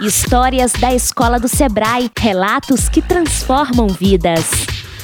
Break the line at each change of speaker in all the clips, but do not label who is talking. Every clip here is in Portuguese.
Histórias da Escola do Sebrae, relatos que transformam vidas.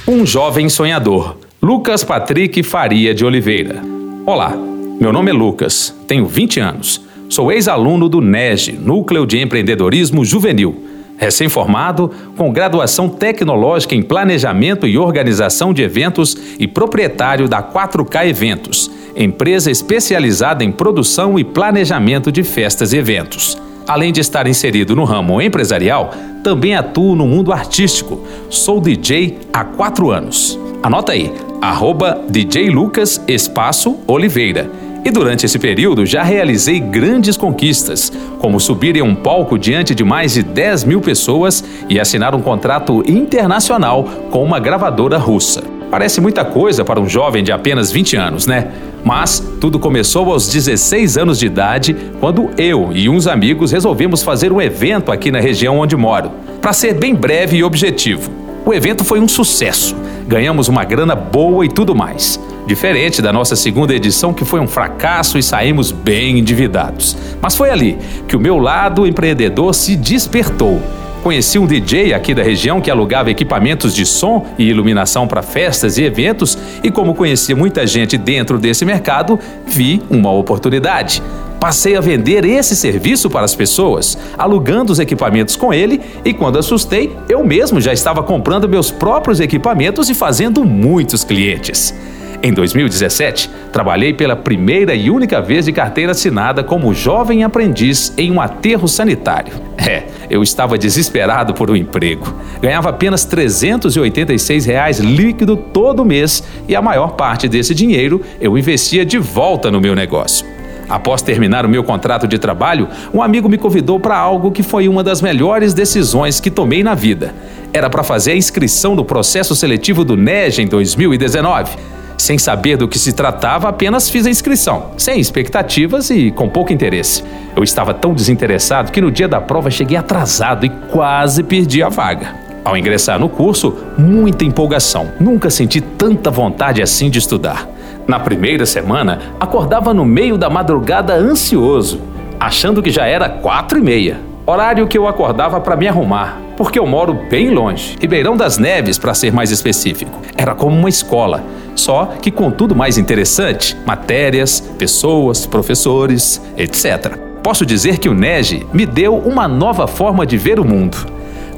Um jovem sonhador, Lucas Patrick Faria de Oliveira. Olá, meu nome é Lucas, tenho 20 anos. Sou ex-aluno do NEG, Núcleo de Empreendedorismo Juvenil. Recém-formado, com graduação tecnológica em Planejamento e Organização de Eventos e proprietário da 4K Eventos, empresa especializada em produção e planejamento de festas e eventos. Além de estar inserido no ramo empresarial, também atuo no mundo artístico. Sou DJ há quatro anos. Anota aí, arroba DJ Lucas Espaço Oliveira. E durante esse período já realizei grandes conquistas, como subir em um palco diante de mais de 10 mil pessoas e assinar um contrato internacional com uma gravadora russa. Parece muita coisa para um jovem de apenas 20 anos, né? Mas tudo começou aos 16 anos de idade, quando eu e uns amigos resolvemos fazer um evento aqui na região onde moro. Para ser bem breve e objetivo, o evento foi um sucesso. Ganhamos uma grana boa e tudo mais. Diferente da nossa segunda edição, que foi um fracasso e saímos bem endividados. Mas foi ali que o meu lado empreendedor se despertou Conheci um DJ aqui da região que alugava equipamentos de som e iluminação para festas e eventos, e como conhecia muita gente dentro desse mercado, vi uma oportunidade. Passei a vender esse serviço para as pessoas, alugando os equipamentos com ele, e quando assustei, eu mesmo já estava comprando meus próprios equipamentos e fazendo muitos clientes. Em 2017, trabalhei pela primeira e única vez de carteira assinada como jovem aprendiz em um aterro sanitário. É, eu estava desesperado por um emprego. Ganhava apenas 386 reais líquido todo mês e a maior parte desse dinheiro eu investia de volta no meu negócio. Após terminar o meu contrato de trabalho, um amigo me convidou para algo que foi uma das melhores decisões que tomei na vida. Era para fazer a inscrição no processo seletivo do NEG em 2019. Sem saber do que se tratava, apenas fiz a inscrição, sem expectativas e com pouco interesse. Eu estava tão desinteressado que no dia da prova cheguei atrasado e quase perdi a vaga. Ao ingressar no curso, muita empolgação. Nunca senti tanta vontade assim de estudar. Na primeira semana, acordava no meio da madrugada ansioso, achando que já era quatro e meia. Horário que eu acordava para me arrumar, porque eu moro bem longe, Ribeirão das Neves, para ser mais específico. Era como uma escola, só que com tudo mais interessante: matérias, pessoas, professores, etc. Posso dizer que o NEG me deu uma nova forma de ver o mundo.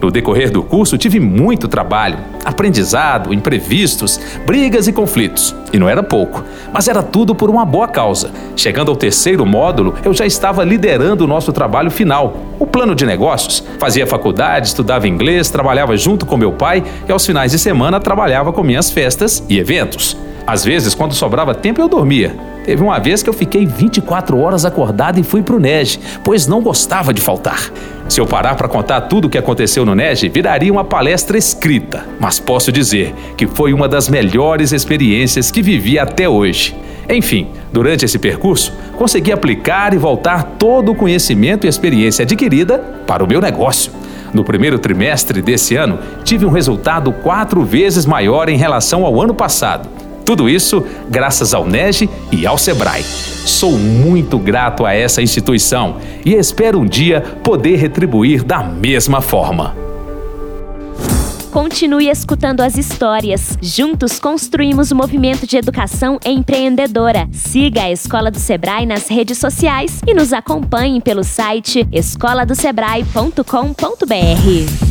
No decorrer do curso, tive muito trabalho, aprendizado, imprevistos, brigas e conflitos. E não era pouco, mas era tudo por uma boa causa. Chegando ao terceiro módulo, eu já estava liderando o nosso trabalho final, o plano de negócios. Fazia faculdade, estudava inglês, trabalhava junto com meu pai e aos finais de semana trabalhava com minhas festas e eventos. Às vezes, quando sobrava tempo, eu dormia. Teve uma vez que eu fiquei 24 horas acordado e fui pro NEG, pois não gostava de faltar. Se eu parar para contar tudo o que aconteceu no NEG, viraria uma palestra escrita, mas posso dizer que foi uma das melhores experiências que vivi até hoje. Enfim, durante esse percurso, consegui aplicar e voltar todo o conhecimento e experiência adquirida para o meu negócio. No primeiro trimestre desse ano, tive um resultado quatro vezes maior em relação ao ano passado tudo isso graças ao NEG e ao Sebrae. Sou muito grato a essa instituição e espero um dia poder retribuir da mesma forma.
Continue escutando as histórias. Juntos construímos o movimento de educação empreendedora. Siga a Escola do Sebrae nas redes sociais e nos acompanhe pelo site escoladosebrae.com.br.